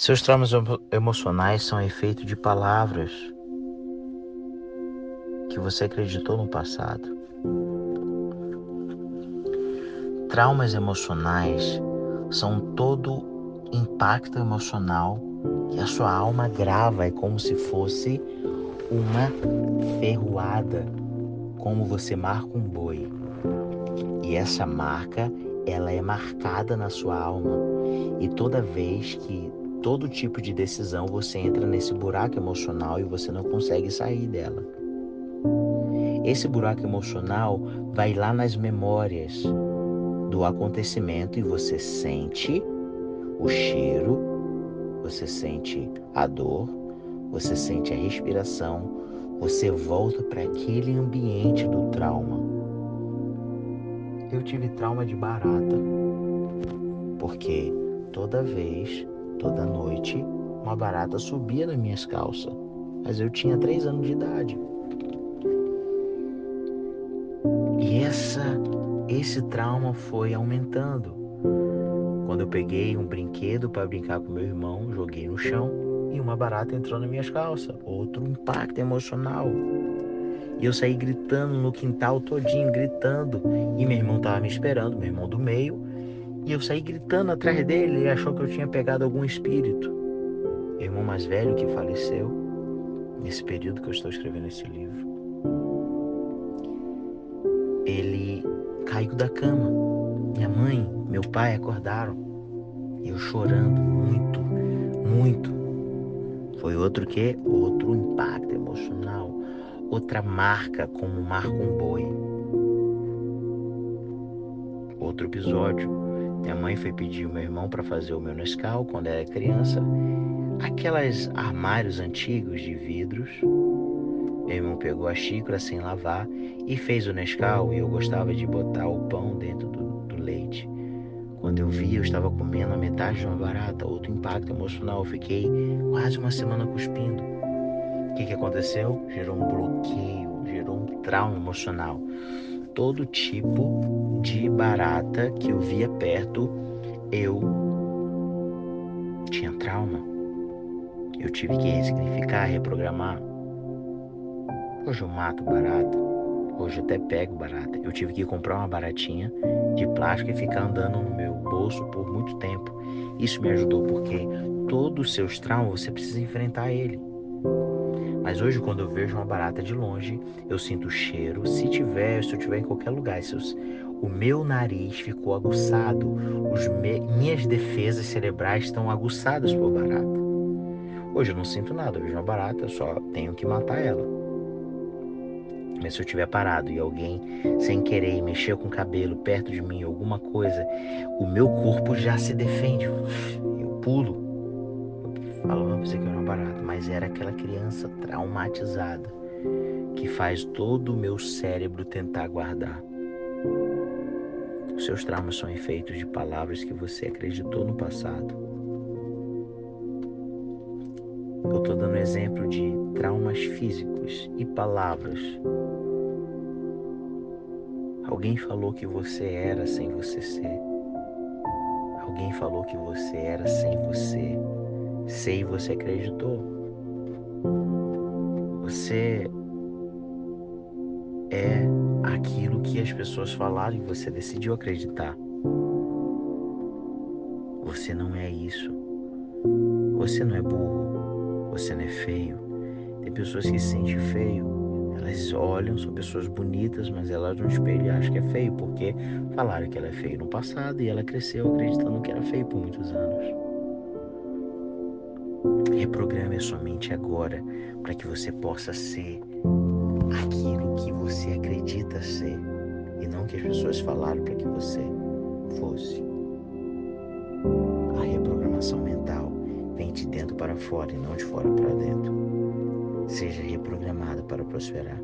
Seus traumas emocionais são efeito de palavras que você acreditou no passado. Traumas emocionais são todo impacto emocional que a sua alma grava, é como se fosse uma ferroada, como você marca um boi. E essa marca, ela é marcada na sua alma. E toda vez que todo tipo de decisão você entra nesse buraco emocional e você não consegue sair dela. Esse buraco emocional vai lá nas memórias do acontecimento e você sente o cheiro, você sente a dor, você sente a respiração, você volta para aquele ambiente do trauma. Eu tive trauma de barata, porque toda vez, toda noite, uma barata subia nas minhas calças, mas eu tinha três anos de idade. E essa, esse trauma foi aumentando. Quando eu peguei um brinquedo para brincar com meu irmão, joguei no chão e uma barata entrou nas minhas calças. Outro impacto emocional. E eu saí gritando no quintal todinho, gritando. E meu irmão tava me esperando, meu irmão do meio. E eu saí gritando atrás dele. Ele achou que eu tinha pegado algum espírito. Meu irmão mais velho que faleceu nesse período que eu estou escrevendo esse livro. Ele caiu da cama. Minha mãe meu pai acordaram. Eu chorando muito, muito. Foi outro que? Outro impacto emocional. Outra marca como marca um boi. Outro episódio. Minha mãe foi pedir o meu irmão para fazer o meu Nescau quando era criança. Aquelas armários antigos de vidros. Meu irmão pegou a xícara sem lavar e fez o Nescau e eu gostava de botar o pão dentro do, do leite. Quando eu vi, eu estava comendo a metade de uma barata, outro impacto emocional. Eu fiquei quase uma semana cuspindo. O que, que aconteceu? Gerou um bloqueio, gerou um trauma emocional. Todo tipo de barata que eu via perto, eu tinha trauma. Eu tive que ressignificar, reprogramar. Hoje eu mato barata. Hoje eu até pego barata. Eu tive que comprar uma baratinha de plástico e ficar andando no meu bolso por muito tempo. Isso me ajudou porque todos os seus traumas você precisa enfrentar ele. Mas hoje, quando eu vejo uma barata de longe, eu sinto o cheiro. Se tiver, se eu estiver em qualquer lugar, se eu, o meu nariz ficou aguçado, me, minhas defesas cerebrais estão aguçadas por barata. Hoje eu não sinto nada, eu vejo uma barata, eu só tenho que matar ela. Mas se eu estiver parado e alguém, sem querer, mexer com o cabelo perto de mim, alguma coisa, o meu corpo já se defende. Eu pulo. Eu falo, não, pensei que era barato, mas era aquela criança traumatizada que faz todo o meu cérebro tentar guardar. Os seus traumas são efeitos de palavras que você acreditou no passado. Eu estou dando exemplo de traumas físicos e palavras Alguém falou que você era sem você ser. Alguém falou que você era sem você ser e você acreditou. Você é aquilo que as pessoas falaram e você decidiu acreditar. Você não é isso. Você não é burro. Você não é feio. Tem pessoas que se sentem feio elas olham, são pessoas bonitas, mas elas no espelho acham que é feio, porque falaram que ela é feia no passado e ela cresceu acreditando que era feio por muitos anos. Reprograme a sua mente agora para que você possa ser aquilo que você acredita ser e não que as pessoas falaram para que você fosse. A reprogramação mental vem de dentro para fora e não de fora para dentro. Seja reprogramado para prosperar.